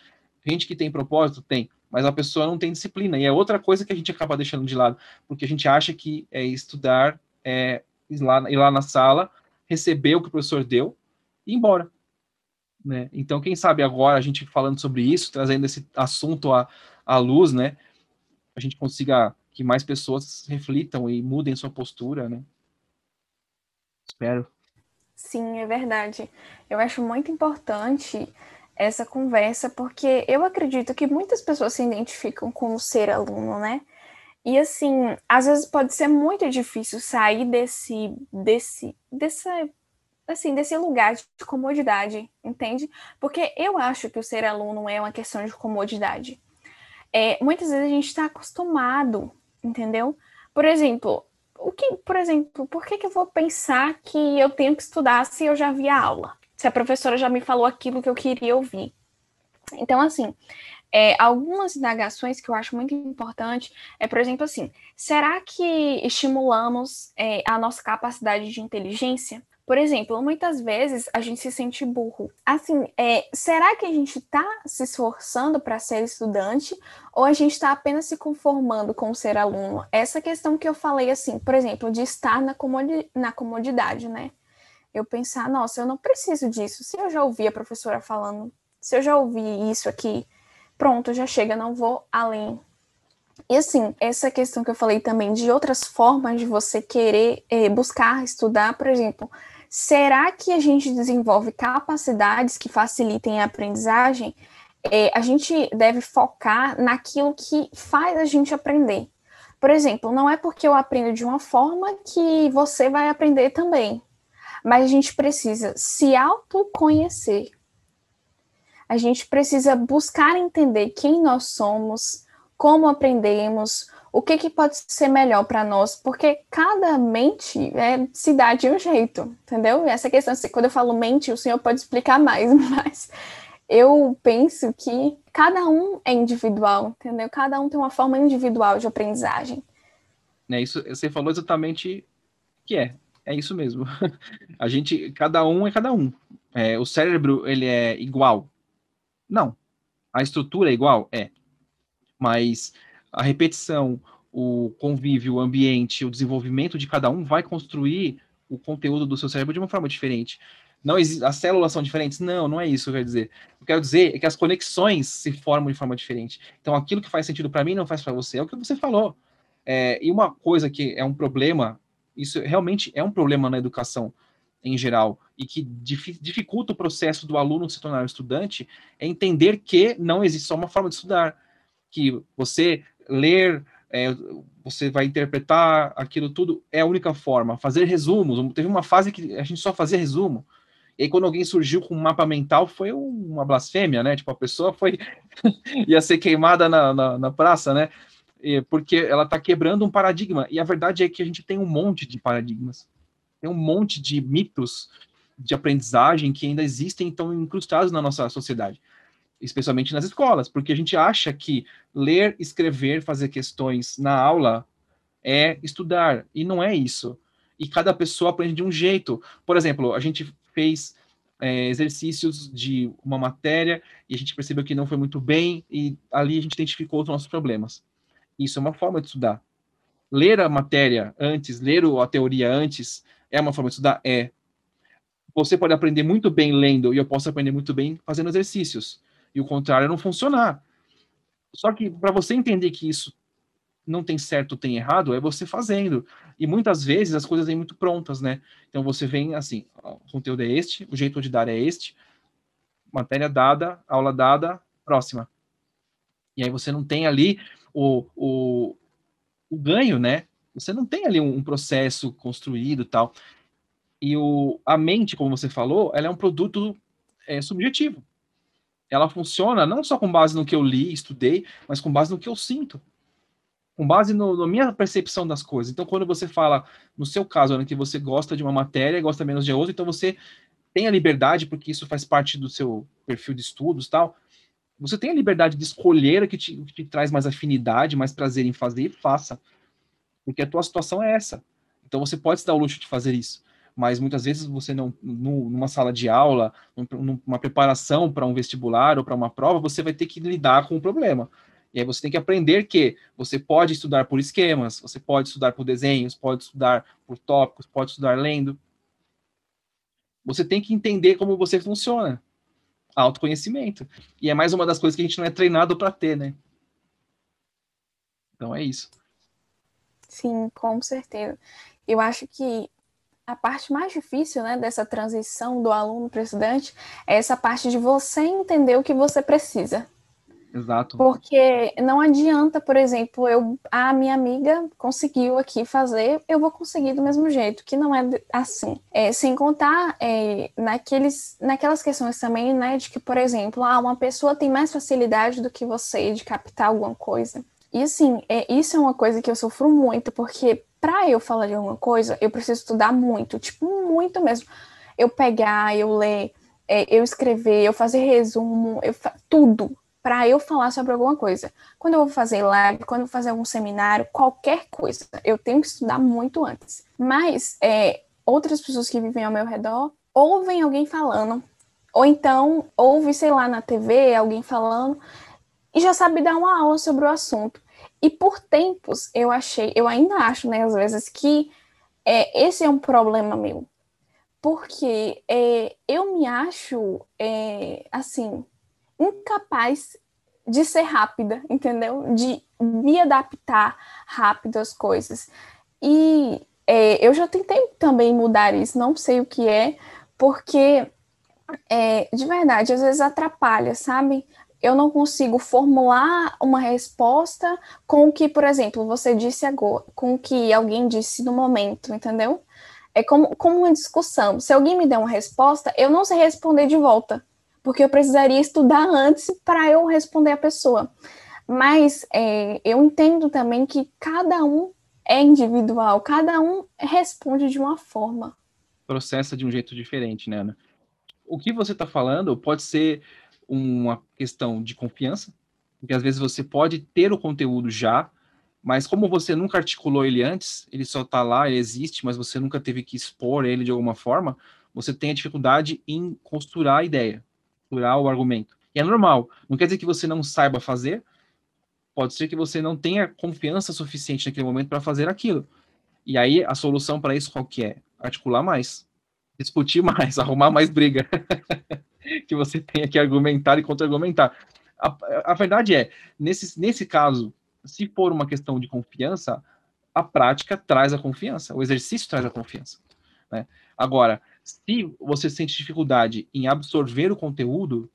Gente que tem propósito, tem. Mas a pessoa não tem disciplina. E é outra coisa que a gente acaba deixando de lado, porque a gente acha que é estudar, é ir lá, ir lá na sala, receber o que o professor deu e ir embora. Né? Então, quem sabe agora a gente falando sobre isso, trazendo esse assunto à, à luz, né? A gente consiga que mais pessoas reflitam e mudem sua postura, né? Espero. Sim, é verdade. Eu acho muito importante essa conversa, porque eu acredito que muitas pessoas se identificam com o ser aluno, né? E assim, às vezes pode ser muito difícil sair desse, desse, dessa, assim, desse lugar de comodidade, entende? Porque eu acho que o ser aluno é uma questão de comodidade. É, muitas vezes a gente está acostumado, entendeu? Por exemplo, o que, por exemplo, por que, que eu vou pensar que eu tenho que estudar se eu já vi a aula? Se a professora já me falou aquilo que eu queria ouvir. Então, assim, é, algumas indagações que eu acho muito importante é, por exemplo, assim, será que estimulamos é, a nossa capacidade de inteligência? Por exemplo, muitas vezes a gente se sente burro. Assim, é, será que a gente está se esforçando para ser estudante ou a gente está apenas se conformando com ser aluno? Essa questão que eu falei, assim, por exemplo, de estar na, comodi na comodidade, né? Eu pensar, nossa, eu não preciso disso. Se eu já ouvi a professora falando, se eu já ouvi isso aqui, pronto, já chega, não vou além. E assim, essa questão que eu falei também de outras formas de você querer eh, buscar estudar, por exemplo, Será que a gente desenvolve capacidades que facilitem a aprendizagem? É, a gente deve focar naquilo que faz a gente aprender. Por exemplo, não é porque eu aprendo de uma forma que você vai aprender também. Mas a gente precisa se autoconhecer. A gente precisa buscar entender quem nós somos, como aprendemos, o que, que pode ser melhor para nós, porque cada mente é, se dá de um jeito, entendeu? Essa questão, assim, quando eu falo mente, o senhor pode explicar mais, mas eu penso que cada um é individual, entendeu? Cada um tem uma forma individual de aprendizagem. É isso, você falou exatamente que é. É isso mesmo. A gente, cada um é cada um. É, o cérebro, ele é igual? Não. A estrutura é igual? É. Mas a repetição, o convívio, o ambiente, o desenvolvimento de cada um vai construir o conteúdo do seu cérebro de uma forma diferente. Não as células são diferentes? Não, não é isso que eu quero dizer. O que eu quero dizer é que as conexões se formam de forma diferente. Então, aquilo que faz sentido para mim não faz para você. É o que você falou. É, e uma coisa que é um problema, isso realmente é um problema na educação em geral, e que dificulta o processo do aluno se tornar um estudante, é entender que não existe só uma forma de estudar. Que você ler, é, você vai interpretar aquilo tudo, é a única forma. Fazer resumos. Teve uma fase que a gente só fazia resumo. E aí, quando alguém surgiu com um mapa mental, foi uma blasfêmia, né? Tipo, a pessoa foi. ia ser queimada na, na, na praça, né? porque ela está quebrando um paradigma. E a verdade é que a gente tem um monte de paradigmas, tem um monte de mitos de aprendizagem que ainda existem e estão incrustados na nossa sociedade, especialmente nas escolas, porque a gente acha que ler, escrever, fazer questões na aula é estudar, e não é isso. E cada pessoa aprende de um jeito. Por exemplo, a gente fez é, exercícios de uma matéria e a gente percebeu que não foi muito bem, e ali a gente identificou os nossos problemas. Isso é uma forma de estudar. Ler a matéria antes, ler a teoria antes, é uma forma de estudar? É. Você pode aprender muito bem lendo e eu posso aprender muito bem fazendo exercícios. E o contrário não funcionar. Só que para você entender que isso não tem certo tem errado, é você fazendo. E muitas vezes as coisas vêm muito prontas, né? Então você vem assim, o conteúdo é este, o jeito de dar é este, matéria dada, aula dada, próxima. E aí você não tem ali o, o, o ganho, né? Você não tem ali um, um processo construído tal. E o, a mente, como você falou, ela é um produto é, subjetivo. Ela funciona não só com base no que eu li, estudei, mas com base no que eu sinto. Com base no, na minha percepção das coisas. Então, quando você fala, no seu caso, né, que você gosta de uma matéria gosta menos de outra, então você tem a liberdade, porque isso faz parte do seu perfil de estudos tal, você tem a liberdade de escolher o que te, que te traz mais afinidade, mais prazer em fazer e faça. Porque a tua situação é essa. Então você pode se dar o luxo de fazer isso. Mas muitas vezes você não, numa sala de aula, numa preparação para um vestibular ou para uma prova, você vai ter que lidar com o problema. E aí você tem que aprender que você pode estudar por esquemas, você pode estudar por desenhos, pode estudar por tópicos, pode estudar lendo. Você tem que entender como você funciona autoconhecimento. E é mais uma das coisas que a gente não é treinado para ter, né? Então é isso. Sim, com certeza. Eu acho que a parte mais difícil né, dessa transição do aluno para o estudante é essa parte de você entender o que você precisa. Exato. Porque não adianta, por exemplo, eu a minha amiga conseguiu aqui fazer, eu vou conseguir do mesmo jeito, que não é assim. É, sem contar é, naqueles, naquelas questões também, né, de que, por exemplo, ah, uma pessoa tem mais facilidade do que você de captar alguma coisa. E assim, é, isso é uma coisa que eu sofro muito, porque para eu falar de alguma coisa, eu preciso estudar muito, tipo, muito mesmo. Eu pegar, eu ler, é, eu escrever, eu fazer resumo, eu fa tudo para eu falar sobre alguma coisa. Quando eu vou fazer live, quando eu vou fazer algum seminário, qualquer coisa, eu tenho que estudar muito antes. Mas é, outras pessoas que vivem ao meu redor ouvem alguém falando, ou então ouve, sei lá, na TV alguém falando e já sabe dar uma aula sobre o assunto. E por tempos eu achei, eu ainda acho, né, às vezes, que é, esse é um problema meu. Porque é, eu me acho, é, assim, incapaz de ser rápida, entendeu? De me adaptar rápido às coisas. E é, eu já tentei também mudar isso, não sei o que é, porque é, de verdade, às vezes atrapalha, sabe? Eu não consigo formular uma resposta com o que, por exemplo, você disse agora, com o que alguém disse no momento, entendeu? É como, como uma discussão. Se alguém me der uma resposta, eu não sei responder de volta porque eu precisaria estudar antes para eu responder a pessoa. Mas é, eu entendo também que cada um é individual, cada um responde de uma forma. Processa de um jeito diferente, né, Ana? O que você está falando pode ser uma questão de confiança, porque às vezes você pode ter o conteúdo já, mas como você nunca articulou ele antes, ele só está lá, ele existe, mas você nunca teve que expor ele de alguma forma, você tem a dificuldade em costurar a ideia, costurar o argumento. E é normal, não quer dizer que você não saiba fazer, pode ser que você não tenha confiança suficiente naquele momento para fazer aquilo. E aí a solução para isso qual que é? Articular mais, discutir mais, arrumar mais briga. que você tenha que argumentar e contra-argumentar. A, a, verdade é, nesse, nesse caso, se for uma questão de confiança, a prática traz a confiança, o exercício traz a confiança. Né? Agora, se você sente dificuldade em absorver o conteúdo,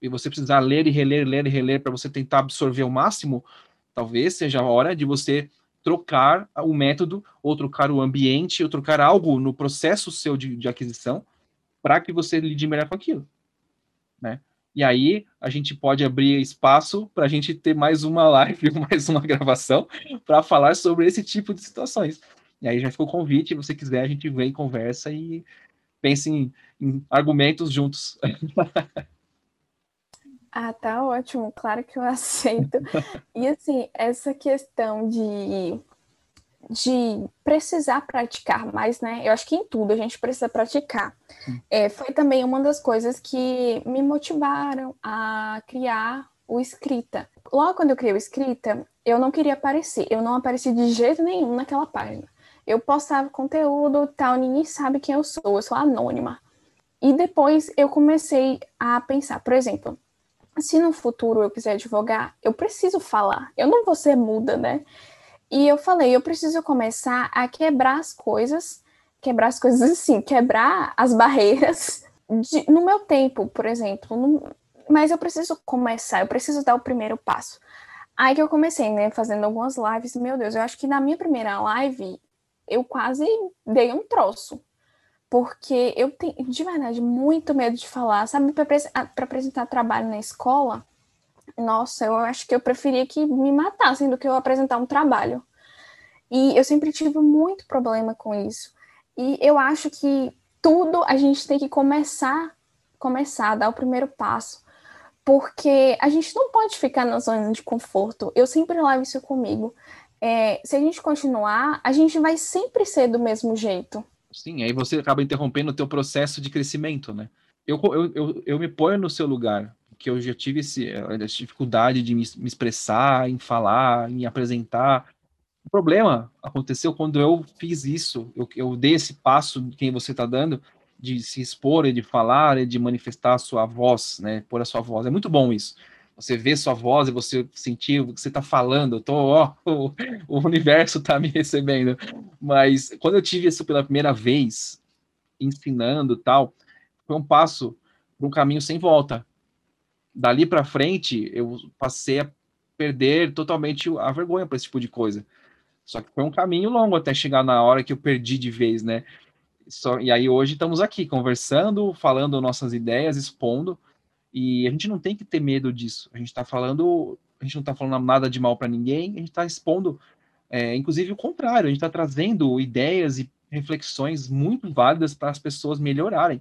e você precisar ler e reler, ler e reler para você tentar absorver o máximo, talvez seja a hora de você trocar o método, ou trocar o ambiente, ou trocar algo no processo seu de, de aquisição, para que você lide melhor com aquilo, né? E aí a gente pode abrir espaço para a gente ter mais uma live, mais uma gravação para falar sobre esse tipo de situações. E aí já ficou o convite, se você quiser a gente vem conversa e pense em, em argumentos juntos. Ah, tá ótimo, claro que eu aceito. E assim, essa questão de, de precisar praticar mais, né? Eu acho que em tudo a gente precisa praticar. É, foi também uma das coisas que me motivaram a criar o escrita. Logo quando eu criei o escrita, eu não queria aparecer, eu não apareci de jeito nenhum naquela página. Eu postava conteúdo, tal, ninguém sabe quem eu sou, eu sou anônima. E depois eu comecei a pensar, por exemplo, se no futuro eu quiser advogar, eu preciso falar. Eu não vou ser muda, né? E eu falei, eu preciso começar a quebrar as coisas, quebrar as coisas assim, quebrar as barreiras de, no meu tempo, por exemplo. No, mas eu preciso começar, eu preciso dar o primeiro passo. Aí que eu comecei, né, fazendo algumas lives. Meu Deus, eu acho que na minha primeira live eu quase dei um troço porque eu tenho, de verdade, muito medo de falar. Sabe, para apresentar trabalho na escola, nossa, eu acho que eu preferia que me matassem do que eu apresentar um trabalho. E eu sempre tive muito problema com isso. E eu acho que tudo a gente tem que começar, começar, dar o primeiro passo. Porque a gente não pode ficar na zona de conforto. Eu sempre levo isso comigo. É, se a gente continuar, a gente vai sempre ser do mesmo jeito. Sim, aí você acaba interrompendo o teu processo de crescimento, né? Eu, eu, eu, eu me ponho no seu lugar, que eu já tive esse, essa dificuldade de me, me expressar, em falar, em apresentar. O problema aconteceu quando eu fiz isso, eu, eu dei esse passo de quem você está dando, de se expor, e de falar, e de manifestar a sua voz, né? Pôr a sua voz. É muito bom isso você vê sua voz e você sentir o que você está falando, eu tô, ó, o, o universo está me recebendo. Mas quando eu tive isso pela primeira vez, ensinando tal, foi um passo para um caminho sem volta. Dali para frente, eu passei a perder totalmente a vergonha para esse tipo de coisa. Só que foi um caminho longo até chegar na hora que eu perdi de vez, né? Só, e aí hoje estamos aqui conversando, falando nossas ideias, expondo. E a gente não tem que ter medo disso. A gente está falando, a gente não está falando nada de mal para ninguém, a gente está expondo, é, inclusive o contrário, a gente está trazendo ideias e reflexões muito válidas para as pessoas melhorarem.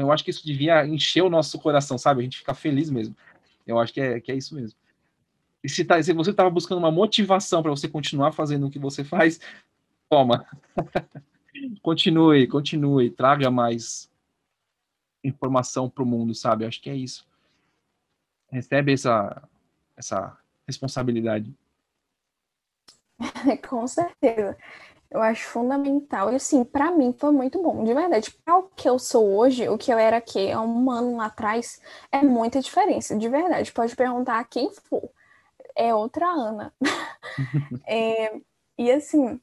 Então eu acho que isso devia encher o nosso coração, sabe? A gente fica feliz mesmo. Eu acho que é, que é isso mesmo. E se, tá, se você estava buscando uma motivação para você continuar fazendo o que você faz, toma. continue, continue, traga mais informação para o mundo, sabe? Eu acho que é isso recebe essa, essa responsabilidade. Com certeza. Eu acho fundamental. E assim, para mim foi muito bom, de verdade. Para o que eu sou hoje, o que eu era aqui há um ano lá atrás, é muita diferença, de verdade. Pode perguntar a quem for. É outra Ana. é, e assim,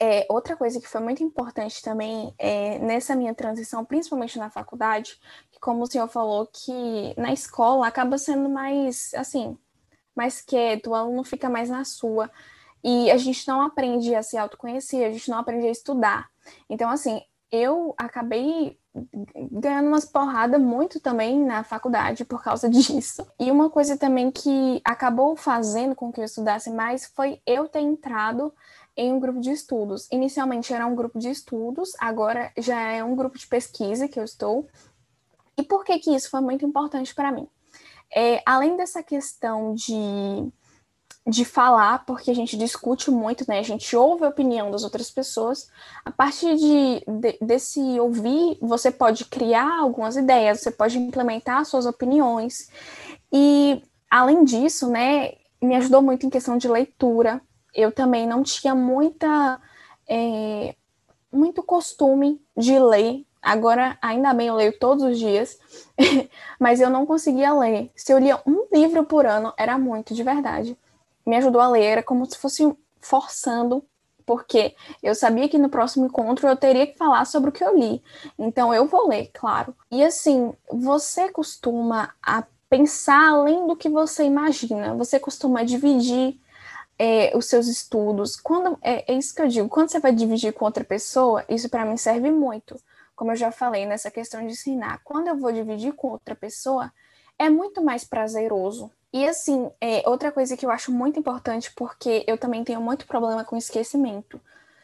é, outra coisa que foi muito importante também é, nessa minha transição, principalmente na faculdade, que como o senhor falou, que na escola acaba sendo mais, assim, mais quieto, o aluno fica mais na sua, e a gente não aprende a se autoconhecer, a gente não aprende a estudar. Então, assim, eu acabei ganhando umas porradas muito também na faculdade por causa disso. E uma coisa também que acabou fazendo com que eu estudasse mais foi eu ter entrado em um grupo de estudos. Inicialmente era um grupo de estudos, agora já é um grupo de pesquisa que eu estou. E por que que isso foi muito importante para mim? É, além dessa questão de de falar, porque a gente discute muito, né? A gente ouve a opinião das outras pessoas. A partir de, de, desse ouvir, você pode criar algumas ideias, você pode implementar suas opiniões. E, além disso, né, me ajudou muito em questão de leitura. Eu também não tinha muita. É, muito costume de ler. Agora, ainda bem, eu leio todos os dias, mas eu não conseguia ler. Se eu lia um livro por ano, era muito, de verdade me ajudou a ler, era como se fosse forçando, porque eu sabia que no próximo encontro eu teria que falar sobre o que eu li. Então eu vou ler, claro. E assim, você costuma pensar além do que você imagina. Você costuma dividir é, os seus estudos. Quando é, é, isso que eu digo. Quando você vai dividir com outra pessoa, isso para mim serve muito. Como eu já falei nessa questão de ensinar. Quando eu vou dividir com outra pessoa, é muito mais prazeroso. E assim, é, outra coisa que eu acho muito importante, porque eu também tenho muito problema com esquecimento.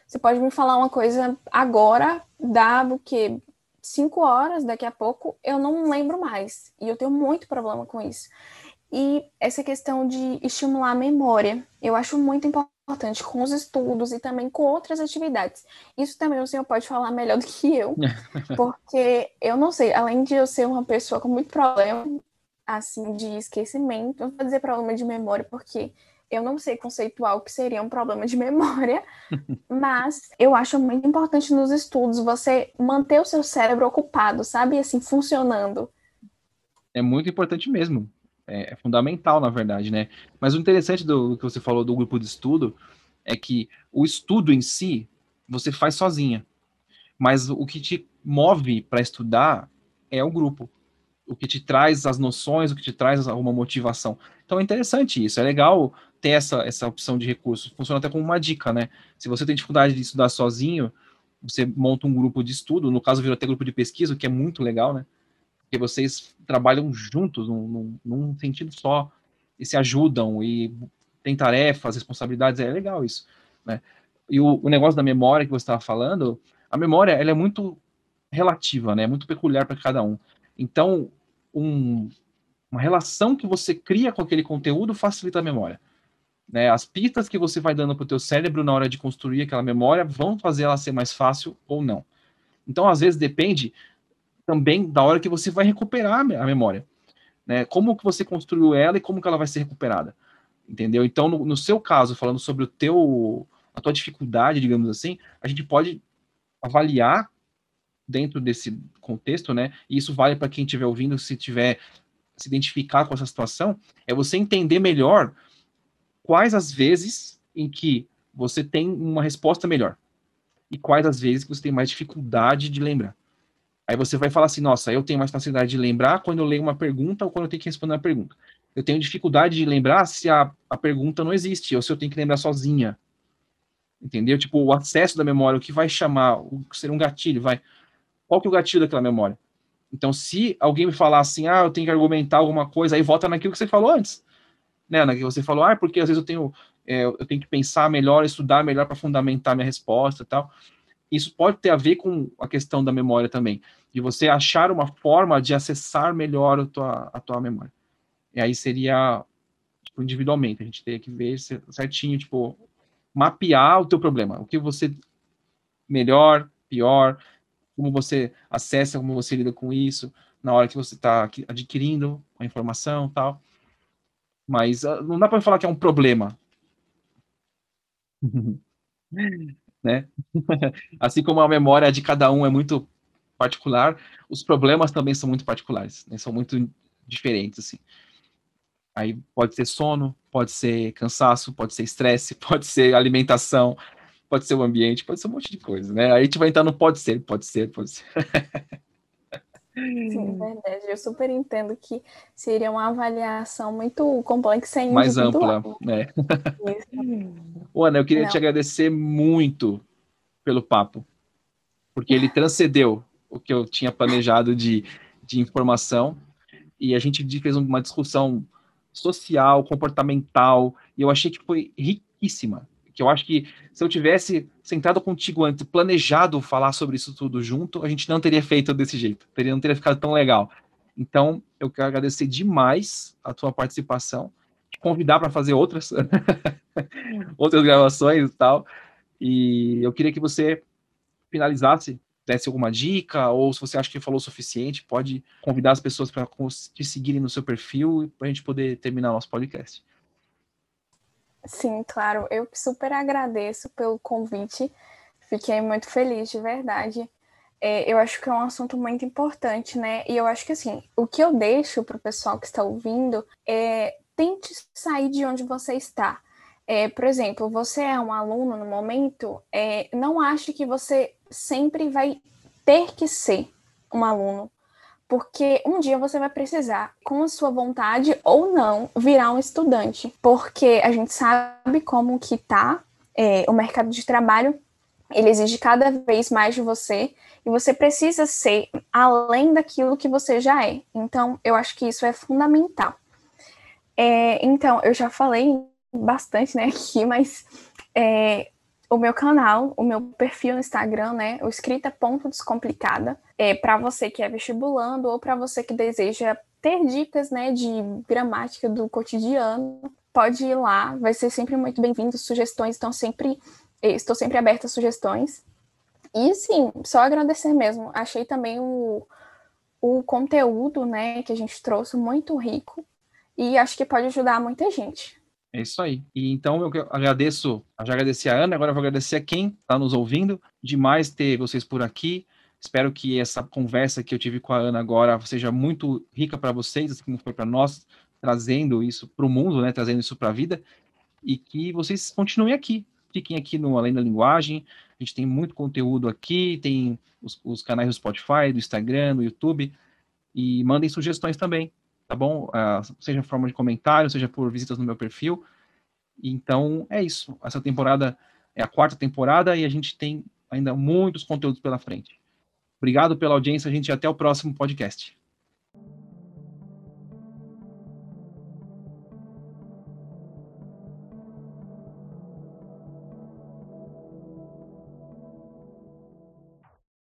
Você pode me falar uma coisa agora, dado que cinco horas, daqui a pouco, eu não lembro mais. E eu tenho muito problema com isso. E essa questão de estimular a memória, eu acho muito importante com os estudos e também com outras atividades. Isso também o senhor pode falar melhor do que eu, porque eu não sei, além de eu ser uma pessoa com muito problema, assim de esquecimento, vou dizer problema de memória porque eu não sei conceituar o que seria um problema de memória, mas eu acho muito importante nos estudos você manter o seu cérebro ocupado, sabe, assim, funcionando. É muito importante mesmo. É, é fundamental, na verdade, né? Mas o interessante do, do que você falou do grupo de estudo é que o estudo em si você faz sozinha, mas o que te move para estudar é o grupo o que te traz as noções, o que te traz uma motivação. Então é interessante isso, é legal ter essa, essa opção de recurso. Funciona até como uma dica, né? Se você tem dificuldade de estudar sozinho, você monta um grupo de estudo, no caso virou até grupo de pesquisa, o que é muito legal, né? Porque vocês trabalham juntos, num, num, num sentido só, e se ajudam, e tem tarefas, responsabilidades, é legal isso, né? E o, o negócio da memória que você estava falando, a memória, ela é muito relativa, né? Muito peculiar para cada um. Então, um, uma relação que você cria com aquele conteúdo facilita a memória. Né? As pistas que você vai dando para o teu cérebro na hora de construir aquela memória vão fazer ela ser mais fácil ou não. Então, às vezes, depende também da hora que você vai recuperar a memória. Né? Como que você construiu ela e como que ela vai ser recuperada. Entendeu? Então, no, no seu caso, falando sobre o teu, a tua dificuldade, digamos assim, a gente pode avaliar dentro desse contexto, né? E isso vale para quem estiver ouvindo, se tiver se identificar com essa situação, é você entender melhor quais as vezes em que você tem uma resposta melhor e quais as vezes que você tem mais dificuldade de lembrar. Aí você vai falar assim, nossa, eu tenho mais facilidade de lembrar quando eu leio uma pergunta ou quando eu tenho que responder uma pergunta. Eu tenho dificuldade de lembrar se a, a pergunta não existe ou se eu tenho que lembrar sozinha. Entendeu? Tipo, o acesso da memória, o que vai chamar, o que seria um gatilho, vai qual que é o gatilho daquela memória? Então, se alguém me falar assim, ah, eu tenho que argumentar alguma coisa, aí volta naquilo que você falou antes. Né, na que você falou, ah, porque às vezes eu tenho, é, eu tenho que pensar melhor, estudar melhor para fundamentar minha resposta e tal. Isso pode ter a ver com a questão da memória também, de você achar uma forma de acessar melhor a tua, a tua memória. E aí seria tipo, individualmente, a gente teria que ver certinho, tipo, mapear o teu problema, o que você melhor, pior, como você acessa, como você lida com isso, na hora que você está adquirindo a informação tal. Mas uh, não dá para falar que é um problema. né? assim como a memória de cada um é muito particular, os problemas também são muito particulares, né? são muito diferentes, assim. Aí pode ser sono, pode ser cansaço, pode ser estresse, pode ser alimentação, pode ser o ambiente, pode ser um monte de coisa, né? Aí a gente vai entrar no pode ser, pode ser, pode ser. Sim, verdade. Eu super entendo que seria uma avaliação muito complexa e mais ampla, né? Ana, eu queria Não. te agradecer muito pelo papo, porque ele transcendeu o que eu tinha planejado de, de informação. E a gente fez uma discussão social, comportamental, e eu achei que foi riquíssima. Que eu acho que se eu tivesse sentado contigo antes, planejado falar sobre isso tudo junto, a gente não teria feito desse jeito, teria, não teria ficado tão legal. Então, eu quero agradecer demais a tua participação, te convidar para fazer outras, outras gravações e tal. E eu queria que você finalizasse, desse alguma dica, ou se você acha que falou o suficiente, pode convidar as pessoas para te seguirem no seu perfil para a gente poder terminar nosso podcast. Sim, claro. Eu super agradeço pelo convite. Fiquei muito feliz, de verdade. É, eu acho que é um assunto muito importante, né? E eu acho que, assim, o que eu deixo para o pessoal que está ouvindo é tente sair de onde você está. É, por exemplo, você é um aluno no momento, é, não ache que você sempre vai ter que ser um aluno, porque um dia você vai precisar, com a sua vontade ou não, virar um estudante, porque a gente sabe como que tá é, o mercado de trabalho, ele exige cada vez mais de você e você precisa ser além daquilo que você já é. Então, eu acho que isso é fundamental. É, então, eu já falei bastante, né, aqui, mas é, o meu canal, o meu perfil no Instagram, né, o escrita ponto descomplicada, é para você que é vestibulando ou para você que deseja ter dicas, né, de gramática do cotidiano, pode ir lá, vai ser sempre muito bem-vindo, sugestões estão sempre, estou sempre aberta a sugestões. E sim, só agradecer mesmo. Achei também o, o conteúdo, né, que a gente trouxe muito rico e acho que pode ajudar muita gente. É isso aí. E então eu agradeço, já agradeci a Ana, agora eu vou agradecer a quem está nos ouvindo. Demais ter vocês por aqui. Espero que essa conversa que eu tive com a Ana agora seja muito rica para vocês, assim como foi para nós, trazendo isso para o mundo, né, trazendo isso para a vida, e que vocês continuem aqui. Fiquem aqui no Além da Linguagem. A gente tem muito conteúdo aqui, tem os, os canais do Spotify, do Instagram, do YouTube, e mandem sugestões também tá bom? Uh, seja em forma de comentário, seja por visitas no meu perfil. Então, é isso. Essa temporada é a quarta temporada e a gente tem ainda muitos conteúdos pela frente. Obrigado pela audiência, gente, e até o próximo podcast.